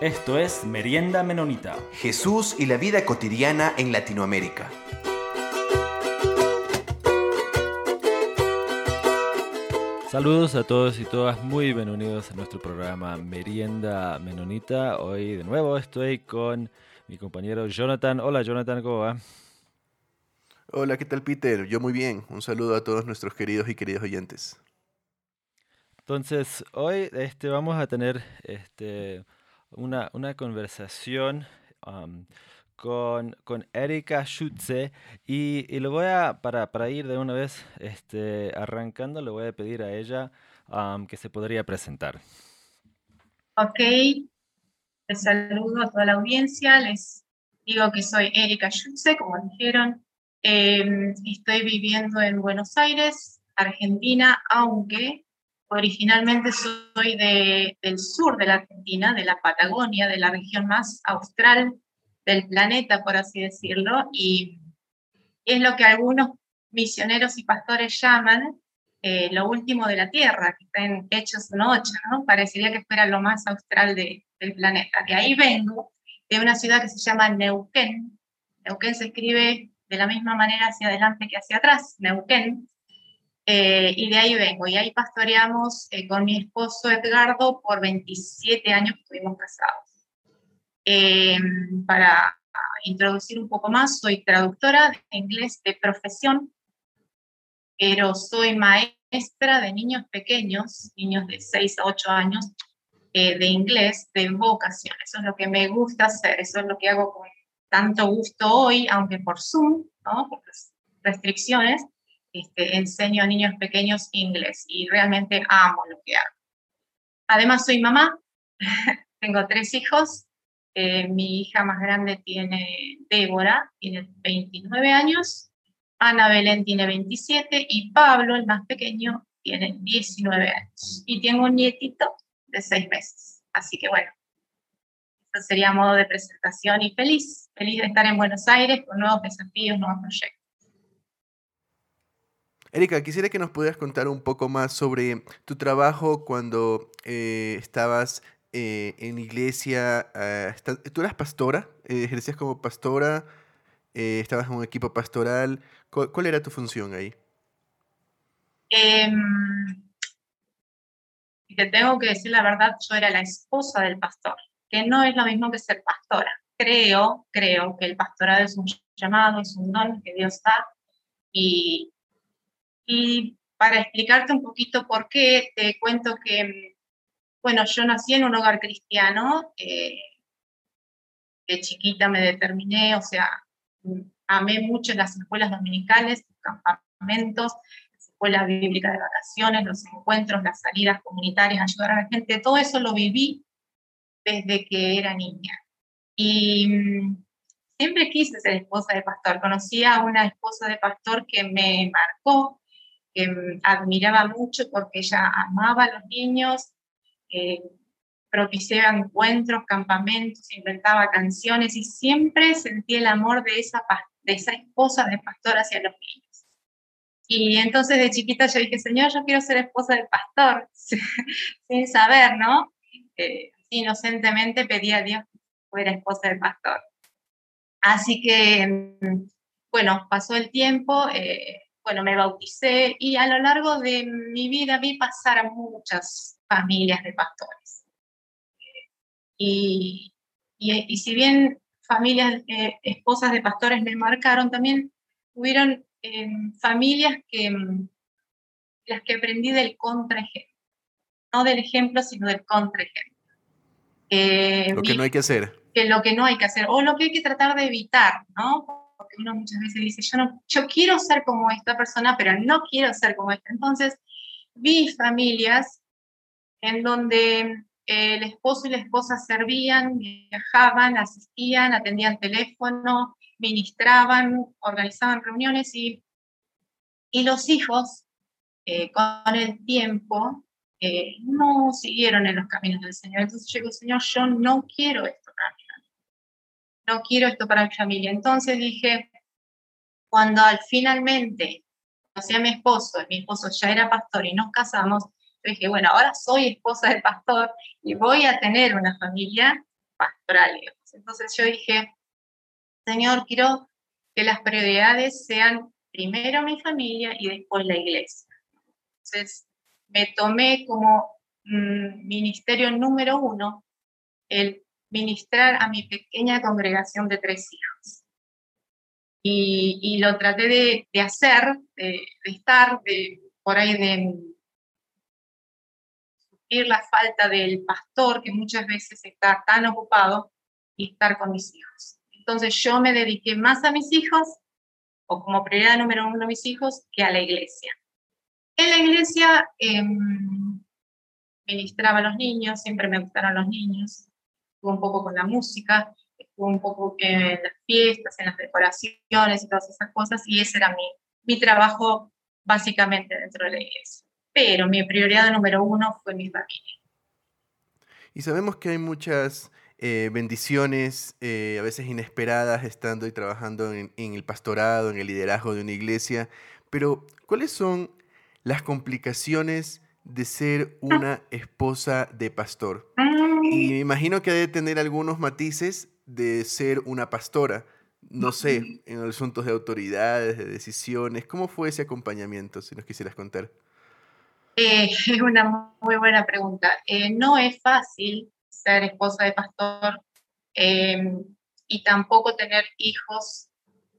Esto es Merienda Menonita. Jesús y la vida cotidiana en Latinoamérica. Saludos a todos y todas, muy bienvenidos a nuestro programa Merienda Menonita. Hoy de nuevo estoy con mi compañero Jonathan. Hola Jonathan, ¿cómo va? Hola, ¿qué tal Peter? Yo muy bien. Un saludo a todos nuestros queridos y queridos oyentes. Entonces, hoy este, vamos a tener este, una, una conversación con, con Erika Schutze y, y, lo voy a, para, para ir de una vez este, arrancando, le voy a pedir a ella que se podría presentar. Ok, les saludo a toda la audiencia, les digo que soy Erika Schutze, como dijeron, em, estoy viviendo en Buenos Aires, Argentina, aunque originalmente soy de, del sur de la Argentina, de la Patagonia, de la región más austral del planeta, por así decirlo, y es lo que algunos misioneros y pastores llaman eh, lo último de la Tierra, que está en Hechos 1.8, ¿no? Parecería que fuera lo más austral del planeta. De ahí vengo, de una ciudad que se llama Neuquén. Neuquén se escribe de la misma manera hacia adelante que hacia atrás, Neuquén. Eh, y de ahí vengo, y ahí pastoreamos eh, con mi esposo Edgardo por 27 años estuvimos casados. Em, para introducir un poco más, soy traductora de inglés de profesión, pero soy maestra de niños pequeños, niños de 6 a 8 años, eh, de inglés de vocación. Eso es lo que me gusta hacer, eso es lo que hago con tanto gusto hoy, aunque por Zoom, ¿no? por las restricciones, este, enseño a niños pequeños inglés y realmente amo lo que hago. Además, soy mamá, tengo tres hijos, eh, mi hija más grande tiene, Débora, tiene 29 años, Ana Belén tiene 27 y Pablo, el más pequeño, tiene 19 años. Y tengo un nietito de 6 meses. Así que bueno, eso sería modo de presentación y feliz, feliz de estar en Buenos Aires con nuevos desafíos, nuevos proyectos. Erika, quisiera que nos pudieras contar un poco más sobre tu trabajo cuando eh, estabas eh, en iglesia, ah, tú eras pastora, eh, ejercías como pastora, eh, estabas en un equipo pastoral. ¿Cuál, era tu función ahí? Em, te tengo que decir la verdad, yo era la esposa del pastor, que no es lo mismo que ser pastora. Creo, creo que el pastorado es un llamado, es un don que Dios da. Y, y para explicarte un poquito por qué, te cuento que bueno, yo nací en un hogar cristiano, eh, de chiquita me determiné, o sea, amé mucho las escuelas dominicales, los campamentos, las escuelas bíblicas de vacaciones, los encuentros, las salidas comunitarias, ayudar a la gente, todo eso lo viví desde que era niña. Y mm, siempre quise ser esposa de pastor. Conocí a una esposa de pastor que me marcó, que mm, admiraba mucho porque ella amaba a los niños, eh, propiciaba encuentros, campamentos, inventaba canciones y siempre sentí el amor de esa, de esa esposa de pastor hacia los niños. Y entonces de chiquita yo dije, Señor, yo quiero ser esposa del pastor, sin saber, ¿no? Eh, inocentemente pedí a Dios que fuera esposa del pastor. Así que, bueno, pasó el tiempo, eh, bueno, me bauticé y a lo largo de mi vida vi pasar a muchas familias de pastores. Y, y, si bien familias, eh, esposas de pastores me marcaron, también hubieron em, familias que em, las que aprendí del contraejemplo, no del ejemplo, sino del contraejemplo. Eh, lo que no hay que hacer. Que lo que no hay que hacer, o lo que hay que tratar de evitar, ¿no? Porque uno muchas veces dice, yo, no, yo quiero ser como esta persona, pero no quiero ser como esta. Entonces, vi familias en donde eh, el esposo y la esposa servían, viajaban, asistían, atendían teléfono, ministraban, organizaban reuniones y, y los hijos eh, con el tiempo eh, no siguieron en los caminos del Señor. Entonces llegó, Señor, yo no quiero esto. No quiero esto para mi familia. Entonces dije, cuando al finalmente conocí a mi esposo, mi esposo ya era pastor y nos casamos, dije, bueno, ahora soy esposa del pastor y voy a tener una familia, pastorales. Entonces yo dije, Señor, quiero que las prioridades sean primero mi familia y después la iglesia. Entonces me tomé como mm, ministerio número uno el ministrar a mi pequeña congregación de tres hijos. Y, lo traté de, hacer, de, estar, de, por ahí de suplir la falta del pastor que muchas veces está tan ocupado y estar con mis hijos. Entonces yo me dediqué más a mis hijos, o como prioridad número uno a mis hijos, que a la iglesia. En la iglesia em, ministraba a los niños, siempre me gustaron los niños, estuve un poco con la música, estuve un poco en las fiestas, en las decoraciones y todas esas cosas, y ese era mi, mi trabajo básicamente dentro de la iglesia. Pero mi prioridad número uno fue mi familia. Y sabemos que hay muchas eh, bendiciones, eh, a veces inesperadas, estando y trabajando en, el pastorado, en el liderazgo de una iglesia. Pero, ¿cuáles son las complicaciones de ser una esposa de pastor? Y me imagino que debe tener algunos matices de ser una pastora. No sé, en asuntos de autoridades, de decisiones. ¿Cómo fue ese acompañamiento, si nos quisieras contar? Eh, es una muy buena pregunta. no es fácil ser esposa de pastor em, y tampoco tener hijos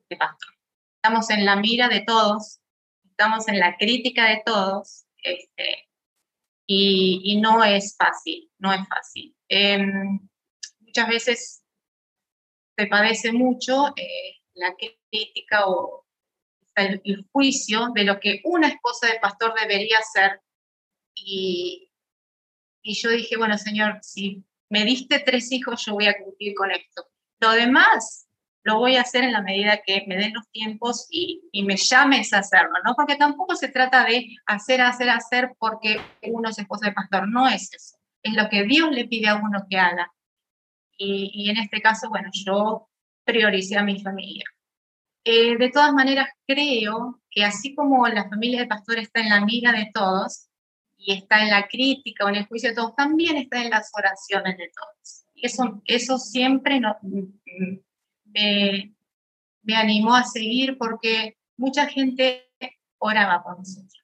de pastor. Estamos en la mira de todos, estamos en la crítica de todos este, y, no es fácil, no es fácil. Em, muchas veces se padece mucho eh, la crítica o el, juicio de lo que una esposa de pastor debería ser y, y yo dije, bueno, Señor, si me diste tres hijos, yo voy a cumplir con esto. Lo demás lo voy a hacer en la medida que me den los tiempos y, me llames a hacerlo, ¿no? Porque tampoco se trata de hacer, hacer, hacer porque uno es esposo de pastor, no es eso. Es lo que Dios le pide a uno que haga. Y, en este caso, bueno, yo prioricé a mi familia. Eh, de todas maneras, creo que así como la familia de pastor está en la mira de todos, y está en la crítica o en el juicio de todos, también está en las oraciones de todos. Eso, eso siempre no, me, me animó a seguir porque mucha gente oraba por nosotros,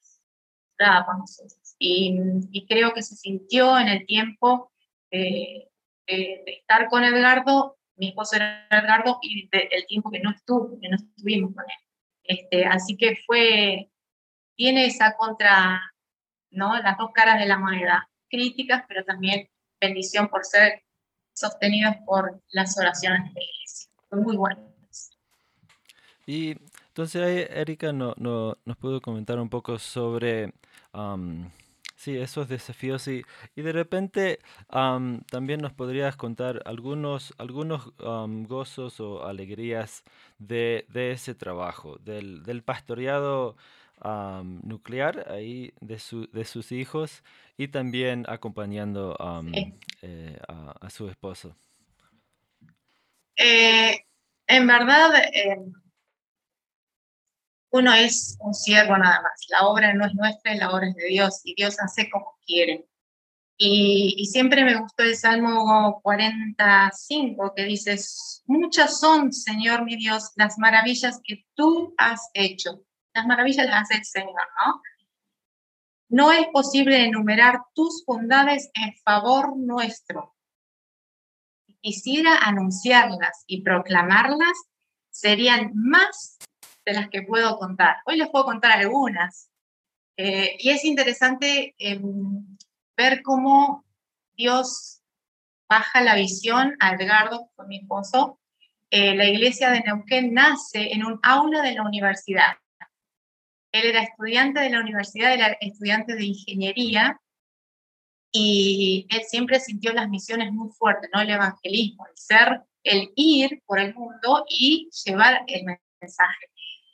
por nosotros. Y, y creo que se sintió en el tiempo de, de, estar con Edgardo, mi esposo era Edgardo, y el tiempo que no estuvo, que no estuvimos con él. Este, así que fue, tiene esa contra, ¿no? Las dos caras de la moneda, críticas, pero también bendición por ser sostenidos por las oraciones de la iglesia. Fue muy bueno. Y entonces Erika no, no, nos pudo comentar un poco sobre sí, esos desafíos y, y de repente también nos podrías contar algunos, algunos gozos o alegrías de, de ese trabajo, del, del pastoreado nuclear ahí de, su, de sus hijos y también acompañando eh, a, su esposo. Eh, en verdad, em, uno es un siervo nada más. La obra no es nuestra, la obra es de Dios y Dios hace como quiere. Y, y, siempre me gustó el Salmo 45 que dice, muchas son, Señor mi Dios, las maravillas que tú has hecho las maravillas las hace el Señor, ¿no? No es posible enumerar tus bondades en favor nuestro. Quisiera anunciarlas y proclamarlas, serían más de las que puedo contar. Hoy les puedo contar algunas. Eh, y es interesante em, ver cómo Dios baja la visión a Edgardo, con mi esposo. Eh, la iglesia de Neuquén nace en un aula de la universidad. Él era estudiante de la universidad, era estudiante de ingeniería y él siempre sintió las misiones muy fuertes, ¿no? El evangelismo, el ser, el ir por el mundo y llevar el mensaje.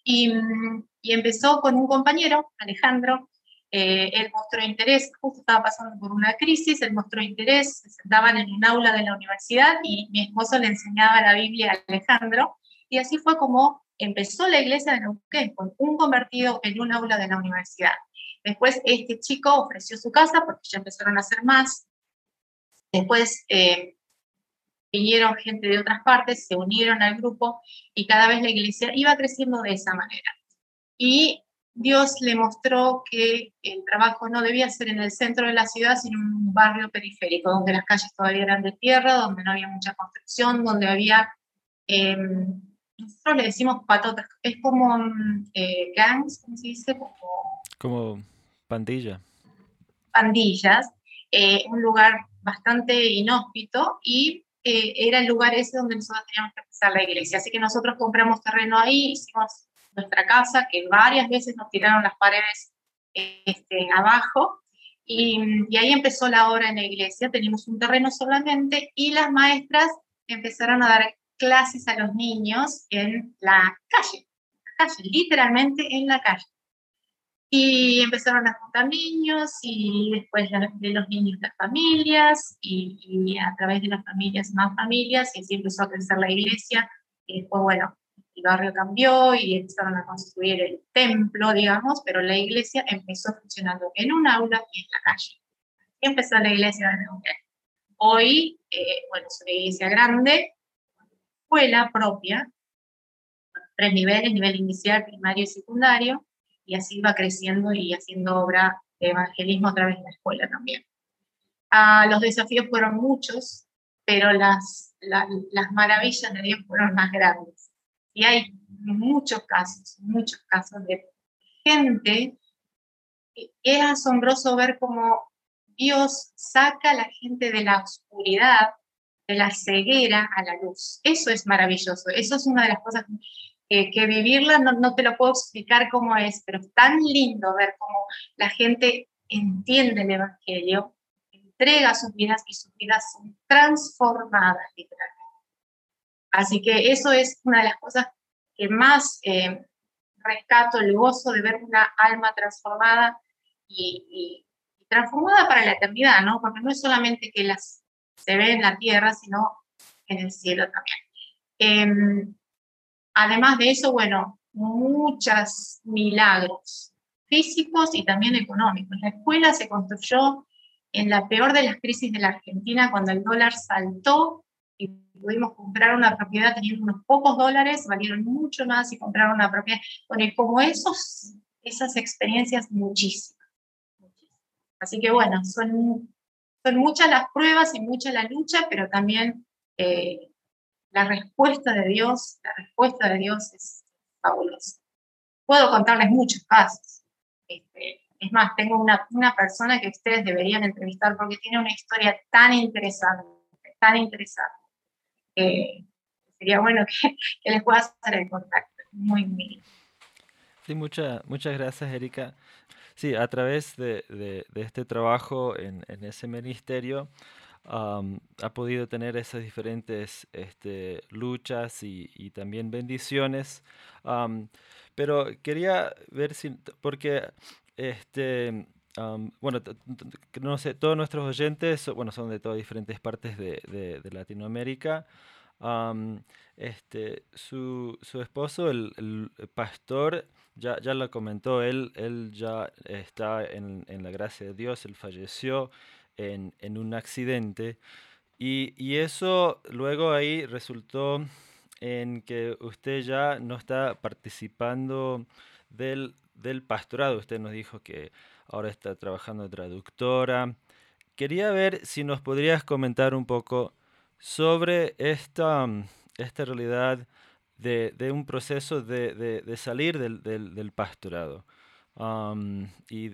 Y, empezó con un compañero, Alejandro, eh, él mostró interés, justo estaba pasando por una crisis, él mostró interés, se sentaban en un aula de la universidad y mi esposo le enseñaba la Biblia a Alejandro, y así fue como empezó la iglesia de Neuquén con un convertido en un aula de la universidad. Después este chico ofreció su casa porque ya empezaron a hacer más. Después eh, vinieron gente de otras partes, se unieron al grupo y cada vez la iglesia iba creciendo de esa manera. Y Dios le mostró que el trabajo no debía ser en el centro de la ciudad, sino en un barrio periférico, donde las calles todavía eran de tierra, donde no había mucha construcción, donde había, em, nosotros le decimos patotas, es como mm, eh, gangs, ¿cómo se dice? Como, como pandilla. Pandillas, eh, un lugar bastante inhóspito y eh, era el lugar ese donde nosotros teníamos que empezar la iglesia. Así que nosotros compramos terreno ahí, hicimos nuestra casa, que varias veces nos tiraron las paredes este, abajo, y, ahí empezó la obra en la iglesia. Teníamos un terreno solamente y las maestras empezaron a dar clases a los niños en la calle, calle literalmente en la calle. Y empezaron a juntar niños y después de los niños las familias y, y, a través de las familias más familias y así empezó a crecer la iglesia. Y después, bueno, el barrio cambió y empezaron a construir el templo, digamos, pero la iglesia empezó funcionando en un aula y en la calle. Y empezó la iglesia de Neuquén. Hoy, eh, bueno, es una iglesia grande, escuela propia, tres niveles, nivel inicial, primario y secundario, y así va creciendo y haciendo obra de evangelismo a través de la escuela también. Ah, los desafíos fueron muchos, pero las, las maravillas de Dios fueron más grandes. Y hay muchos casos, muchos casos de gente. Es asombroso ver cómo Dios saca a la gente de la oscuridad, de la ceguera a la luz. Eso es maravilloso. Eso es una de las cosas que, vivirla no, no, te lo puedo explicar cómo es, pero es tan lindo ver cómo la gente entiende el Evangelio, entrega sus vidas y sus vidas son transformadas literalmente. Así que eso es una de las cosas que más eh, rescato, el gozo de ver una alma transformada y, transformada para la eternidad, ¿no? Porque no es solamente que las se ve en la tierra, sino en el cielo también. Em, Además de eso, bueno, muchos milagros físicos y también económicos. La escuela se construyó en la peor de las crisis de la Argentina, cuando el dólar saltó y pudimos comprar una propiedad teniendo unos pocos dólares, valieron mucho más y comprar una propiedad. Bueno, y como esos, esas experiencias, muchísimas. Así que bueno, son, son muchas las pruebas y mucha la lucha, pero también eh, la respuesta de Dios, la respuesta de Dios es fabulosa. Puedo contarles muchos casos. Este, es más, tengo una, una persona que ustedes deberían entrevistar porque tiene una historia tan interesante, tan interesante. sería bueno que, les pueda hacer el contacto. Muy, muy. Sí, muchas gracias, Erika. Sí, a través de, de, de este trabajo en, en ese ministerio, ha podido tener esas diferentes este, luchas y, también bendiciones. pero quería ver si, porque, este, bueno, no sé, todos nuestros oyentes, bueno, son de todas diferentes partes de, Latinoamérica. este, su, su, esposo, el, pastor, ya, ya lo comentó, él, él ya está en, en la gracia de Dios, él falleció en, en un accidente. Y, y, eso luego ahí resultó en que usted ya no está participando del, del pastorado. Usted nos dijo que ahora está trabajando traductora. Quería ver si nos podrías comentar un poco sobre esta, esta realidad de, de un proceso de, de, salir del, del, del pastorado. y,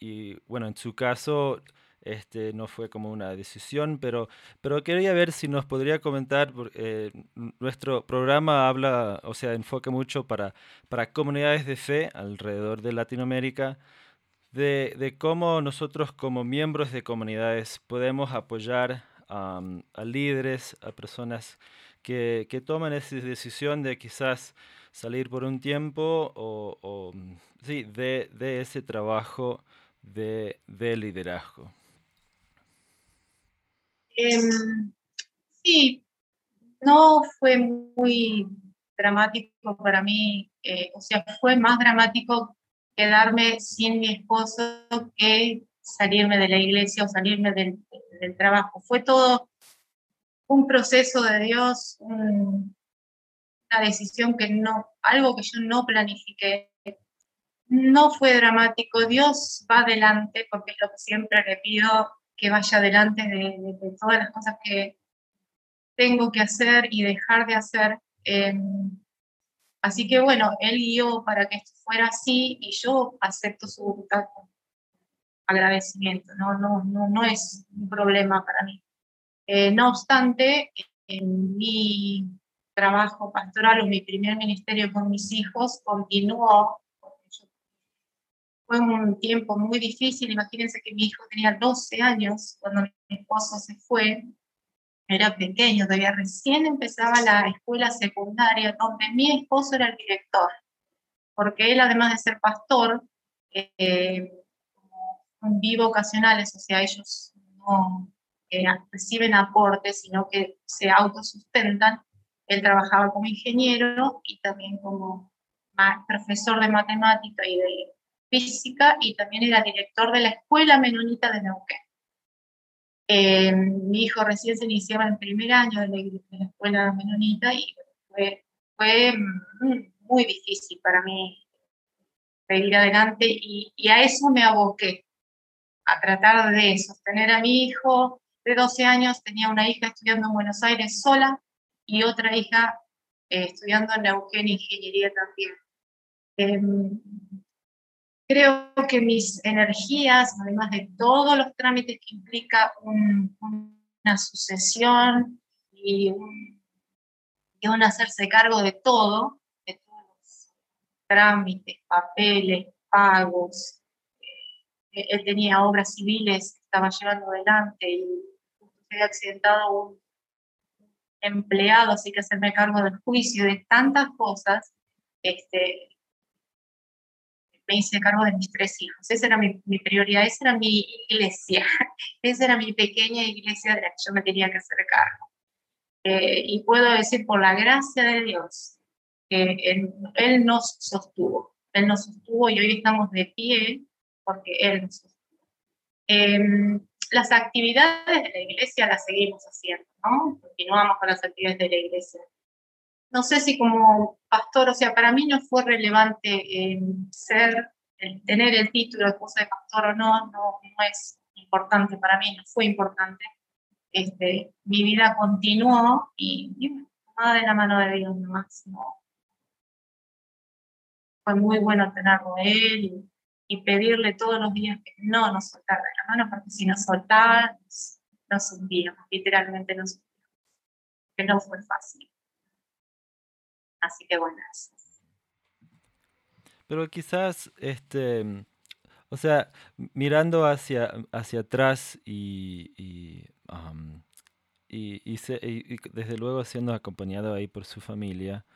y, bueno, en su caso, este, no fue como una decisión, pero, pero quería ver si nos podría comentar, eh, nuestro programa habla, o sea, enfoca mucho para, para comunidades de fe alrededor de Latinoamérica, de, de cómo nosotros como miembros de comunidades podemos apoyar a líderes, a personas que, que, toman esa decisión de quizás salir por un tiempo o, sí, de, de, ese trabajo de liderazgo. Em, sí, no fue muy dramático para mí, eh, o sea, fue más dramático quedarme sin mi esposo que salirme de la iglesia o salirme del, trabajo. Fue todo un proceso de Dios, una decisión que no, algo que yo no planifiqué. No fue dramático, Dios va adelante, porque es lo que siempre le pido, que vaya adelante de, todas las cosas que tengo que hacer y dejar de hacer. Em, así que bueno, Él guió para que esto fuera así y yo acepto su voluntad con agradecimiento, no, no, no, no es un problema para mí. Eh, no obstante, en mi trabajo pastoral o mi primer ministerio con mis hijos continuó. Fue un tiempo muy difícil. Imagínense que mi hijo tenía 12 años cuando mi esposo se fue. Era pequeño, todavía recién empezaba la escuela secundaria, donde mi esposo era el director. Porque él, además de ser pastor, eh, bivocacionales, o sea, ellos no, reciben aportes, sino que se autosustentan. Él trabajaba como ingeniero y también como profesor de matemática y de física y también era director de la Escuela Menonita de Neuquén. Eh, mi hijo recién se iniciaba en primer año de la, Escuela Menonita y fue, fue, mm, muy difícil para mí seguir adelante y, y a eso me aboqué, a tratar de sostener a mi hijo, de 12 años tenía una hija estudiando en Buenos Aires sola y otra hija eh, estudiando en Neuquén Ingeniería también. Em, creo que mis energías, además de todos los trámites que implica una sucesión y un, hacerse cargo de todo, de todos los trámites, papeles, pagos, eh, él tenía obras civiles que estaba llevando adelante y había accidentado un empleado, así que hacerme cargo del juicio, de tantas cosas, este, hice cargo de mis tres hijos. Esa era mi, prioridad, esa era mi iglesia, esa era mi pequeña iglesia de la que yo me tenía que hacer. Eh, y puedo decir, por la gracia de Dios, que él, nos sostuvo. Él nos sostuvo y hoy estamos de pie porque Él nos sostuvo. Em, las actividades de la iglesia las seguimos haciendo, ¿no? Continuamos con las actividades de la iglesia. No sé si como pastor, o sea, para mí no fue relevante eh, ser, tener el título de esposa de pastor o no, no, es importante para mí, no fue importante. Este, mi vida continuó y, y de la mano de Dios nomás, no. Fue muy bueno tenerlo él y pedirle todos los días que no nos soltara de la mano, porque si nos soltaba, nos, hundíamos, literalmente nos hundíamos, que no fue fácil. Así que bueno, Pero quizás, este, o sea, mirando hacia, hacia atrás y, y, y, desde luego siendo acompañado ahí por su familia,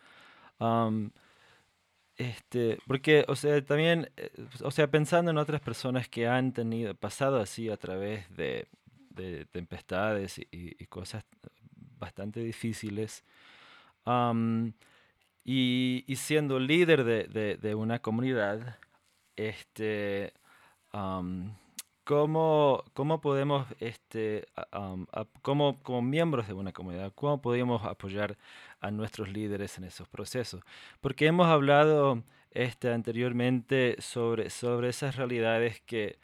este, porque, o sea, también, eh, o sea, pensando en otras personas que han tenido, pasado así a través de, tempestades y, cosas bastante difíciles, y, siendo líder de, una comunidad, este, ¿cómo, ¿cómo, podemos, este, como, como miembros de una comunidad, cómo podemos apoyar a nuestros líderes en esos procesos. Porque hemos hablado este, anteriormente sobre, sobre esas realidades que,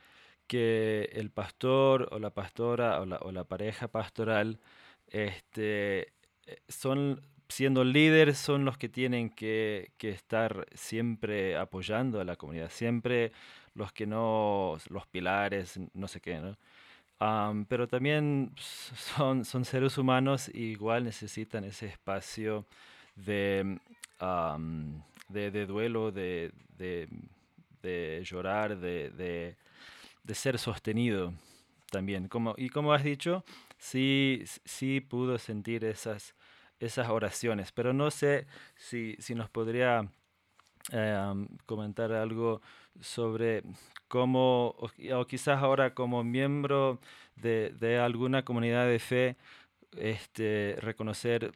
que el pastor o la pastora o la, o la pareja pastoral este, eh, son, siendo líderes, son los que tienen que, que, estar siempre apoyando a la comunidad, siempre los que no, los pilares, no sé qué, ¿no? pero también son, son seres humanos y igual necesitan ese espacio de, de, duelo, de, de, llorar, de, ser sostenido también. Como, y como has dicho, sí, sí pudo sentir esas, esas oraciones, pero no sé si, si nos podría eh, comentar algo sobre cómo, o, quizás ahora como miembro de, alguna comunidad de fe, este, reconocer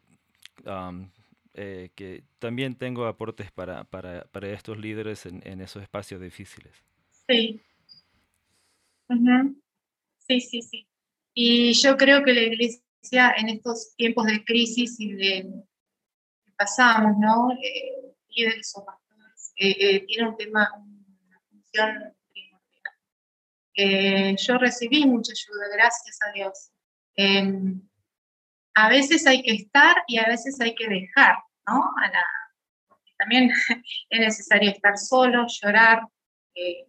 eh, que también tengo aportes para, para, para estos líderes en, en, esos espacios difíciles. Sí, sí, sí. Y yo creo que la iglesia en estos tiempos de crisis y de pasamos, ¿no? Eh, líderes o pastores, eh, eh, tiene un tema, una función primordial. yo recibí mucha ayuda, gracias a Dios. Em, a veces hay que estar y a veces hay que dejar, ¿no? También es necesario estar solo, llorar, eh,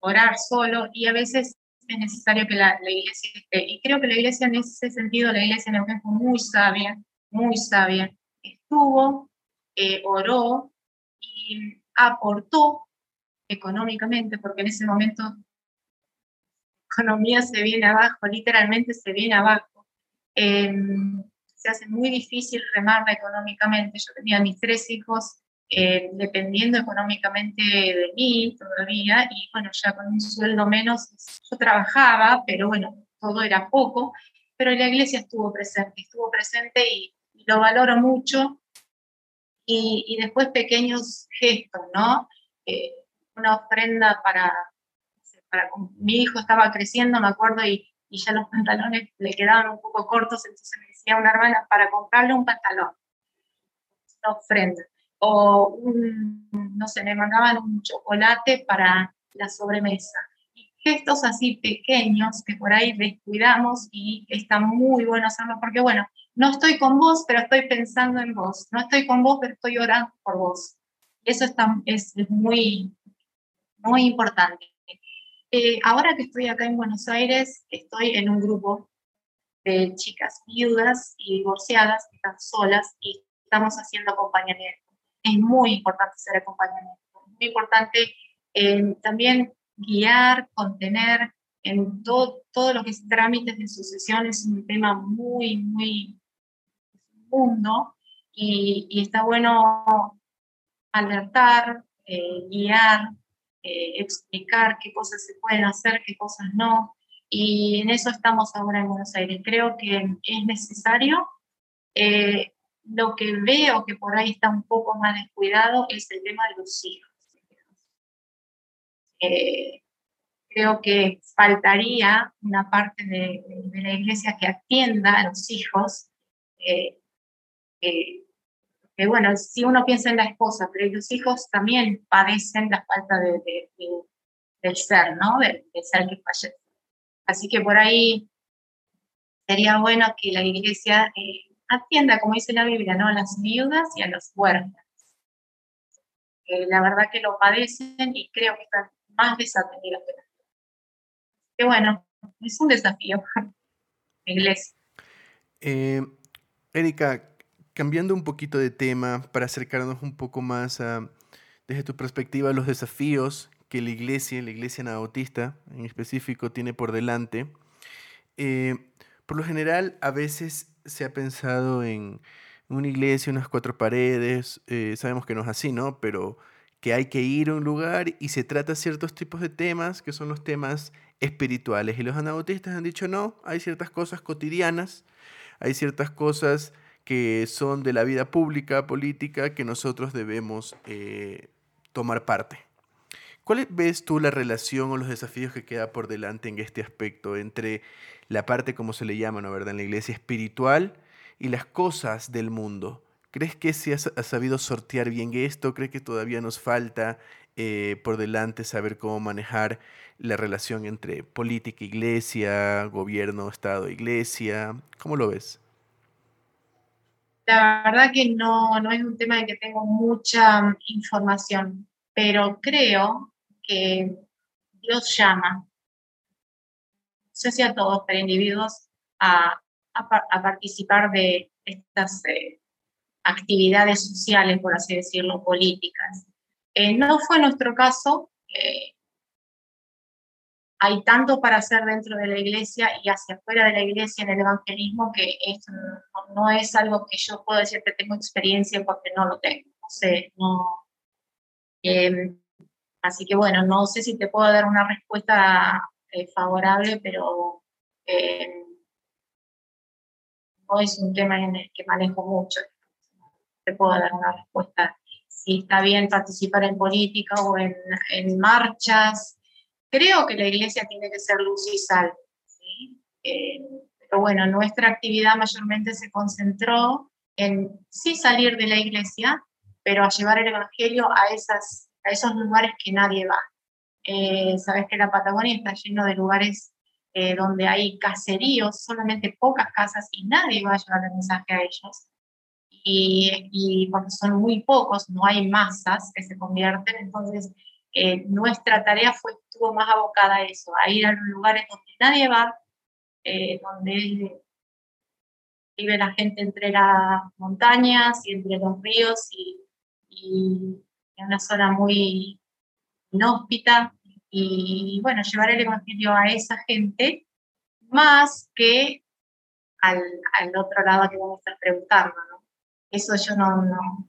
orar solo y a veces es necesario que la, iglesia esté. Y creo que la iglesia en ese sentido, la iglesia en fue muy sabia, muy sabia. Estuvo, eh, oró y aportó económicamente, porque en ese momento la economía se viene abajo, literalmente se viene abajo. Em, se hace muy difícil remarla económicamente. Yo tenía mis tres hijos eh, dependiendo económicamente de mí todavía, y bueno, ya con un sueldo menos, yo trabajaba, pero bueno, todo era poco, pero la iglesia estuvo presente, estuvo presente y, lo valoro mucho. Y, y, después pequeños gestos, ¿no? Eh, una ofrenda para, para, mi hijo estaba creciendo, me acuerdo, y, y ya los pantalones le quedaban un poco cortos, entonces me decía una hermana, para comprarle un pantalón, una ofrenda o no sé, me mandaban un chocolate para la sobremesa. Y gestos así pequeños que por ahí descuidamos y está muy bueno hacerlo porque, bueno, no estoy con vos, pero estoy pensando en vos. No estoy con vos, pero estoy orando por vos. Eso está, es, muy, muy importante. Eh, ahora que estoy acá en Buenos Aires, estoy en un grupo de chicas viudas y divorciadas que están solas y estamos haciendo acompañamiento es muy importante ser acompañamiento, es muy importante eh, también guiar, contener en todo, todo lo que es trámites de sucesión, es un tema muy, muy mundo y, y está bueno alertar, eh, guiar, eh, explicar qué cosas se pueden hacer, qué cosas no. Y en eso estamos ahora en Buenos Aires. Creo que es necesario lo que veo que por ahí está un poco más descuidado es el tema de los hijos. Eh, creo que faltaría una parte de, la iglesia que atienda a los hijos. Eh, que bueno, si uno piensa en la esposa, pero los hijos también padecen la falta de, del ser, ¿no? Del, ser que fallece. Así que por ahí sería bueno que la iglesia eh, atienda, como dice la Biblia, ¿no? a las viudas y a los huérfanos. la verdad que lo padecen y creo que están más desatendidos que las Que bueno, es un desafío, iglesia. Eh, Erika, cambiando un poquito de tema para acercarnos un poco más a, desde tu perspectiva, los desafíos que la iglesia, la iglesia anabautista en específico, tiene por delante. Eh, por lo general, a veces se ha pensado en una iglesia, unas cuatro paredes, eh, sabemos que no es así, ¿no? Pero que hay que ir a un lugar y se trata ciertos tipos de temas que son los temas espirituales. Y los anabautistas han dicho, no, hay ciertas cosas cotidianas, hay ciertas cosas que son de la vida pública, política, que nosotros debemos eh, tomar parte. ¿Cuál ves tú la relación o los desafíos que queda por delante en este aspecto entre la parte, como se le llama, ¿no, verdad? en la iglesia espiritual y las cosas del mundo? ¿Crees que se ha, sabido sortear bien esto? ¿Crees que todavía nos falta eh, por delante saber cómo manejar la relación entre política, iglesia, gobierno, Estado, iglesia? ¿Cómo lo ves? La verdad que no, no es un tema de que tengo mucha información, pero creo que Dios llama, sé si a todos, pero individuos, a, a, participar de estas eh, actividades sociales, por así decirlo, políticas. Eh, no fue nuestro caso. Eh, hay tanto para hacer dentro de la iglesia y hacia afuera de la iglesia en el evangelismo que esto no, es algo que yo puedo decir que tengo experiencia porque no lo tengo. No sé, no. Así que bueno, no sé si te puedo dar una respuesta eh, favorable, pero eh, no es un tema en el que manejo mucho. Te puedo dar una respuesta si está bien participar en política o en, marchas. Creo que la iglesia tiene que ser luz y sal. Eh, Pero bueno, nuestra actividad mayormente se concentró en sí salir de la iglesia, pero a llevar el Evangelio a, esas, a esos lugares que nadie va. Eh, Sabes que la Patagonia está lleno de lugares eh, donde hay caseríos, solamente pocas casas y nadie va a llevar el mensaje a ellos. Y, y porque son muy pocos, no hay masas que se convierten, entonces eh, nuestra tarea fue, estuvo más abocada a eso, a ir a los lugares donde nadie va, eh, donde vive la gente entre las montañas y entre los ríos y, y en una zona muy inhóspita. Y bueno, llevar el Evangelio a esa gente más que al, al otro lado que vamos a estar. ¿no? Eso yo no,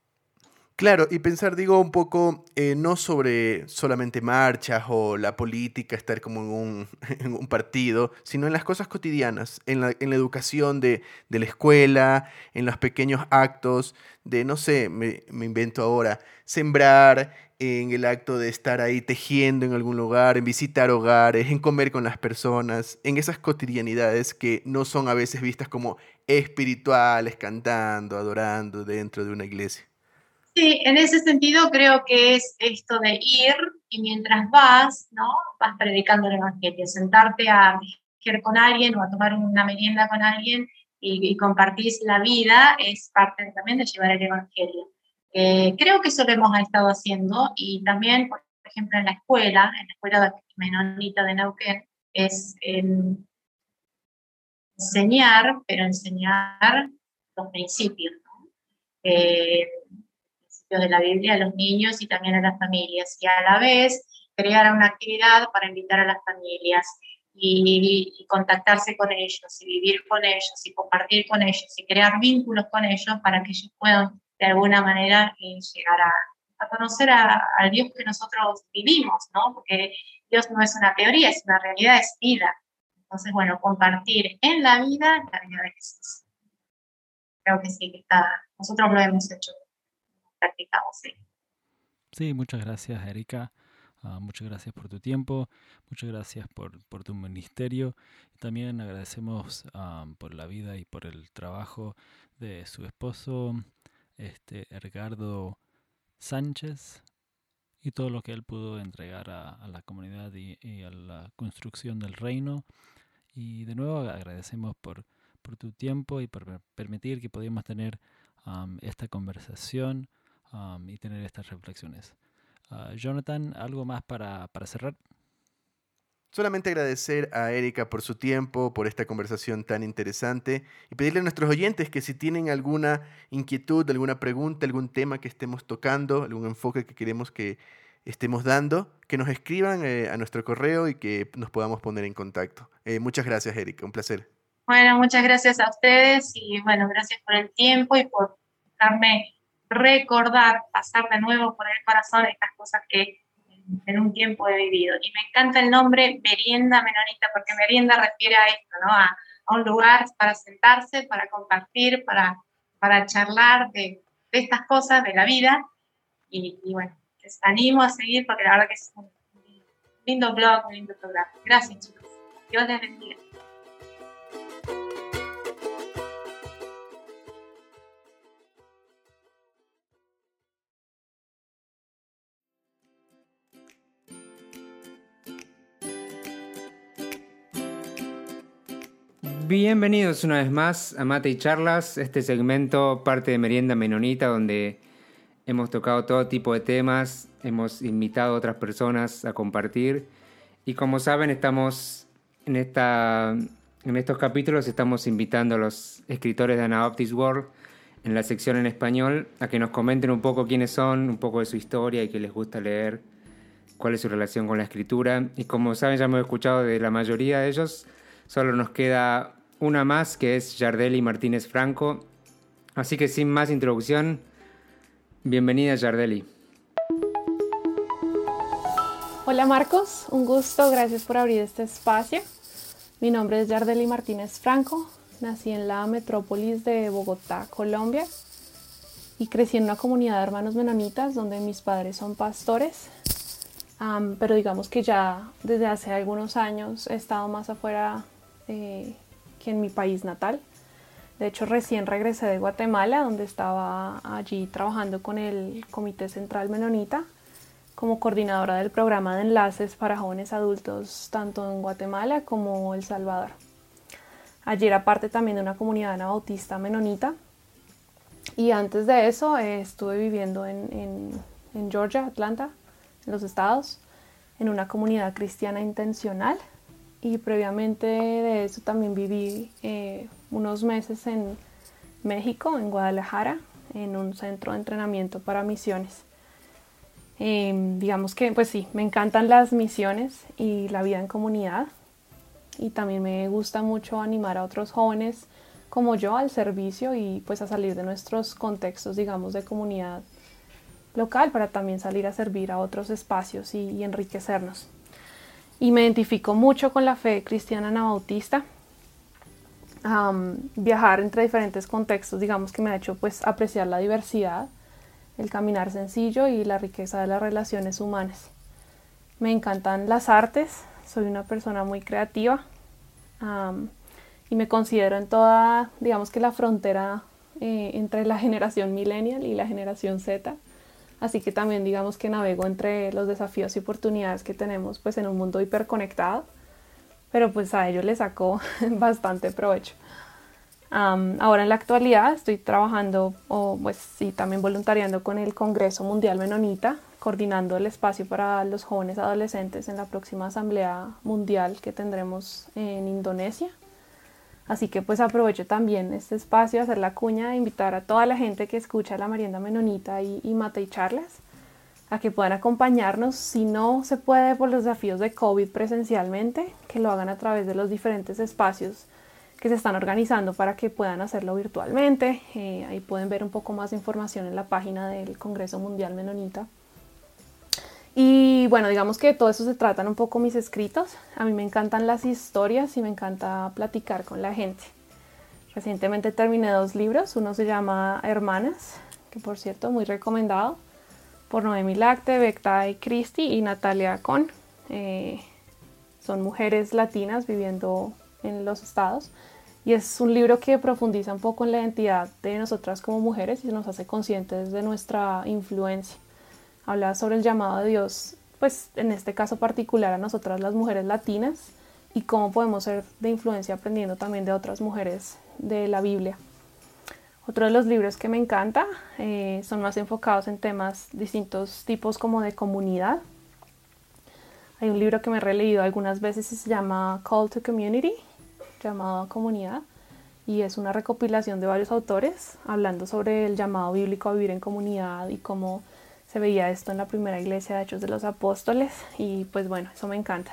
Claro, y pensar, digo, un poco eh, no sobre solamente marchas o la política, estar como en un, en un partido, sino en las cosas cotidianas, en la, en la educación de, de, la escuela, en los pequeños actos de, no sé, me, invento ahora, sembrar, en el acto de estar ahí tejiendo en algún lugar, en visitar hogares, en comer con las personas, en esas cotidianidades que no son a veces vistas como espirituales, cantando, adorando dentro de una iglesia. Sí, en ese sentido creo que es esto de ir y mientras vas, ¿no? Vas predicando el Evangelio, sentarte a ir con alguien o a tomar una merienda con alguien y, y compartir la vida es parte también de llevar el Evangelio. Eh, creo que eso lo hemos estado haciendo y también, por ejemplo, en la escuela, en la escuela menonita de Neuquén, es eh, enseñar, pero enseñar los principios. ¿no? Eh, de la Biblia a los niños y también a las familias y a la vez crear una actividad para invitar a las familias y, y, contactarse con ellos y vivir con ellos y compartir con ellos y crear vínculos con ellos para que ellos puedan de alguna manera eh, llegar a, a conocer al Dios que nosotros vivimos, ¿no? Porque Dios no es una teoría, es una realidad, es vida. Entonces, bueno, compartir en la vida la vida de Jesús. Creo que sí, que está, nosotros lo hemos hecho practicamos. Sí, sí muchas gracias, Erika. Uh, muchas gracias por tu tiempo, muchas gracias por, por tu ministerio. También agradecemos um, por la vida y por el trabajo de su esposo, este Edgardo Sánchez, y todo lo que él pudo entregar a, la comunidad y, a la construcción del reino. Y de nuevo agradecemos por, por tu tiempo y por permitir que podamos tener um, esta conversación y tener estas reflexiones. Uh, Jonathan, ¿algo más para, para cerrar? Solamente agradecer a Erika por su tiempo, por esta conversación tan interesante y pedirle a nuestros oyentes que si tienen alguna inquietud, alguna pregunta, algún tema que estemos tocando, algún enfoque que queremos que estemos dando, que nos escriban eh, a nuestro correo y que nos podamos poner en contacto. Eh, muchas gracias, Erika, un placer. Bueno, muchas gracias a ustedes y bueno, gracias por el tiempo y por dejarme recordar, pasar de nuevo por el corazón estas cosas que en un tiempo he vivido. Y me encanta el nombre merienda menonita, porque merienda refiere a esto, ¿no? A, a un lugar para sentarse, para compartir, para, para charlar de, de estas cosas, de la vida. Y, y, bueno, les animo a seguir porque la verdad que es un lindo blog, un lindo programa. Gracias, chicos. Dios les bendiga. Bienvenidos una vez más a Mate y Charlas, este segmento parte de Merienda Menonita donde hemos tocado todo tipo de temas, hemos invitado a otras personas a compartir. Y como saben estamos en, esta, en estos capítulos estamos invitando a los escritores de Anabaptist World en la sección en español a que nos comenten un poco quiénes son, un poco de su historia y qué les gusta leer, cuál es su relación con la escritura. Y como saben ya hemos escuchado de la mayoría de ellos, solo nos queda una más que es Yardeli Martínez Franco. Así que sin más introducción, bienvenida Yardeli. Hola Marcos, un gusto, gracias por abrir este espacio. Mi nombre es Yardeli Martínez Franco, nací en la metrópolis de Bogotá, Colombia, y crecí en una comunidad de hermanos menonitas donde mis padres son pastores, pero digamos que ya desde hace algunos años he estado más afuera eh, que en mi país natal. De hecho, recién regresé de Guatemala, donde estaba allí trabajando con el Comité Central Menonita como coordinadora del programa de enlaces para jóvenes adultos tanto en Guatemala como El Salvador. Allí era parte también de una comunidad anabautista menonita. Y antes de eso eh, estuve viviendo en, en Georgia, Atlanta, en los estados, en una comunidad cristiana intencional. Y previamente de eso también viví eh, unos meses en México, en Guadalajara, en un centro de entrenamiento para misiones. Em, digamos que, pues sí, me encantan las misiones y la vida en comunidad. Y también me gusta mucho animar a otros jóvenes como yo al servicio y pues a salir de nuestros contextos, digamos, de comunidad local para también salir a servir a otros espacios y, enriquecernos. Y me identifico mucho con la fe cristiana anabautista viajar entre diferentes contextos, digamos que me ha hecho pues apreciar la diversidad, el caminar sencillo y la riqueza de las relaciones humanas. Me encantan las artes, soy una persona muy creativa y me considero en toda, digamos que la frontera eh, entre la generación millennial y la generación Z. Así que también digamos que navego entre los desafíos y oportunidades que tenemos pues en un mundo hiperconectado pero pues a ellos les sacó bastante provecho. ahora en la actualidad estoy trabajando o pues sí también voluntariando con el Congreso Mundial Menonita, coordinando el espacio para los jóvenes adolescentes en la próxima Asamblea Mundial que tendremos en Indonesia. Así que pues aprovecho también este espacio, hacer la cuña, invitar a toda la gente que escucha la Marienda Menonita y, y Mate y Charlas a que puedan acompañarnos, si no se puede por los desafíos de COVID presencialmente, que lo hagan a través de los diferentes espacios que se están organizando para que puedan hacerlo virtualmente. Eh, ahí pueden ver un poco más de información en la página del Congreso Mundial Menonita. Y bueno, digamos que todo eso se tratan un poco mis escritos. A mí me encantan las historias y me encanta platicar con la gente. Recientemente terminé dos libros. Uno se llama Hermanas, que por cierto, muy recomendado por Noemi Lacte, Becta y Christy y Natalia Con. Eh, son mujeres latinas viviendo en los estados y es un libro que profundiza un poco en la identidad de nosotras como mujeres y nos hace conscientes de nuestra influencia. Habla sobre el llamado de Dios, pues en este caso particular a nosotras las mujeres latinas y cómo podemos ser de influencia aprendiendo también de otras mujeres de la Biblia. Otro de los libros que me encanta eh, son más enfocados en temas distintos tipos como de comunidad. Hay un libro que me he releído algunas veces y se llama Call to Community, llamado Comunidad, y es una recopilación de varios autores hablando sobre el llamado bíblico a vivir en comunidad y cómo se veía esto en la primera iglesia de Hechos de los Apóstoles y pues bueno, eso me encanta.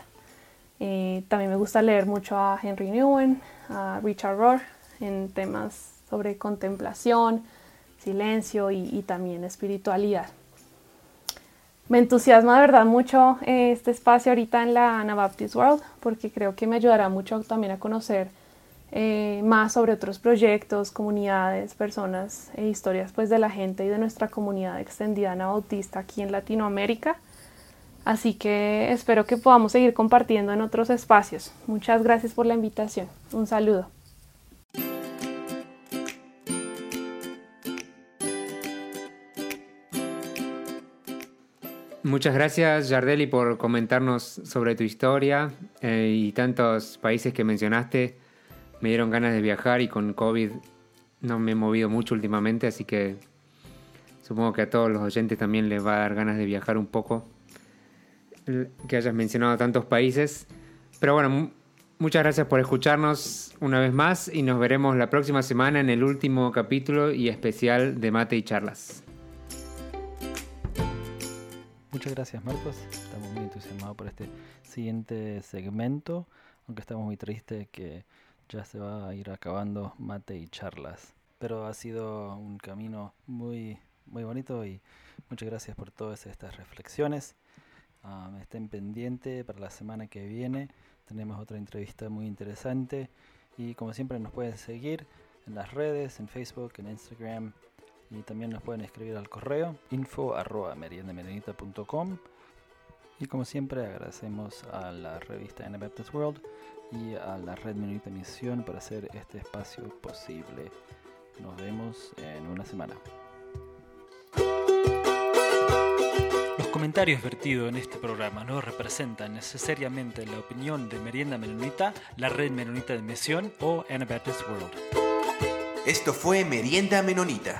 Eh, también me gusta leer mucho a Henry Newen, a Richard Rohr en temas sobre contemplación, silencio y, también espiritualidad. Me entusiasma de verdad mucho eh, este espacio ahorita en la Anabaptist World porque creo que me ayudará mucho también a conocer eh, más sobre otros proyectos, comunidades, personas e historias pues de la gente y de nuestra comunidad extendida anabautista aquí en Latinoamérica. Así que espero que podamos seguir compartiendo en otros espacios. Muchas gracias por la invitación. Un saludo. Muchas gracias, Yardeli, por comentarnos sobre tu historia eh, y tantos países que mencionaste. Me dieron ganas de viajar y con COVID no me he movido mucho últimamente, así que supongo que a todos los oyentes también les va a dar ganas de viajar un poco. Que hayas mencionado tantos países. Pero bueno, muchas gracias por escucharnos una vez más y nos veremos la próxima semana en el último capítulo y especial de Mate y Charlas. Muchas gracias Marcos, estamos muy entusiasmados por este siguiente segmento, aunque estamos muy tristes que ya se va a ir acabando mate y charlas. Pero ha sido un camino muy, muy bonito y muchas gracias por todas estas reflexiones. Um, estén pendientes para la semana que viene, tenemos otra entrevista muy interesante y como siempre nos pueden seguir en las redes, en Facebook, en Instagram, y también nos pueden escribir al correo info arroba Y como siempre agradecemos a la revista Anabaptist World y a la Red Menonita Misión por hacer este espacio posible. Nos vemos en una semana. Los comentarios vertidos en este programa no representan necesariamente la opinión de Merienda Menonita, la Red Menonita de Misión o Anabaptist World. Esto fue Merienda Menonita.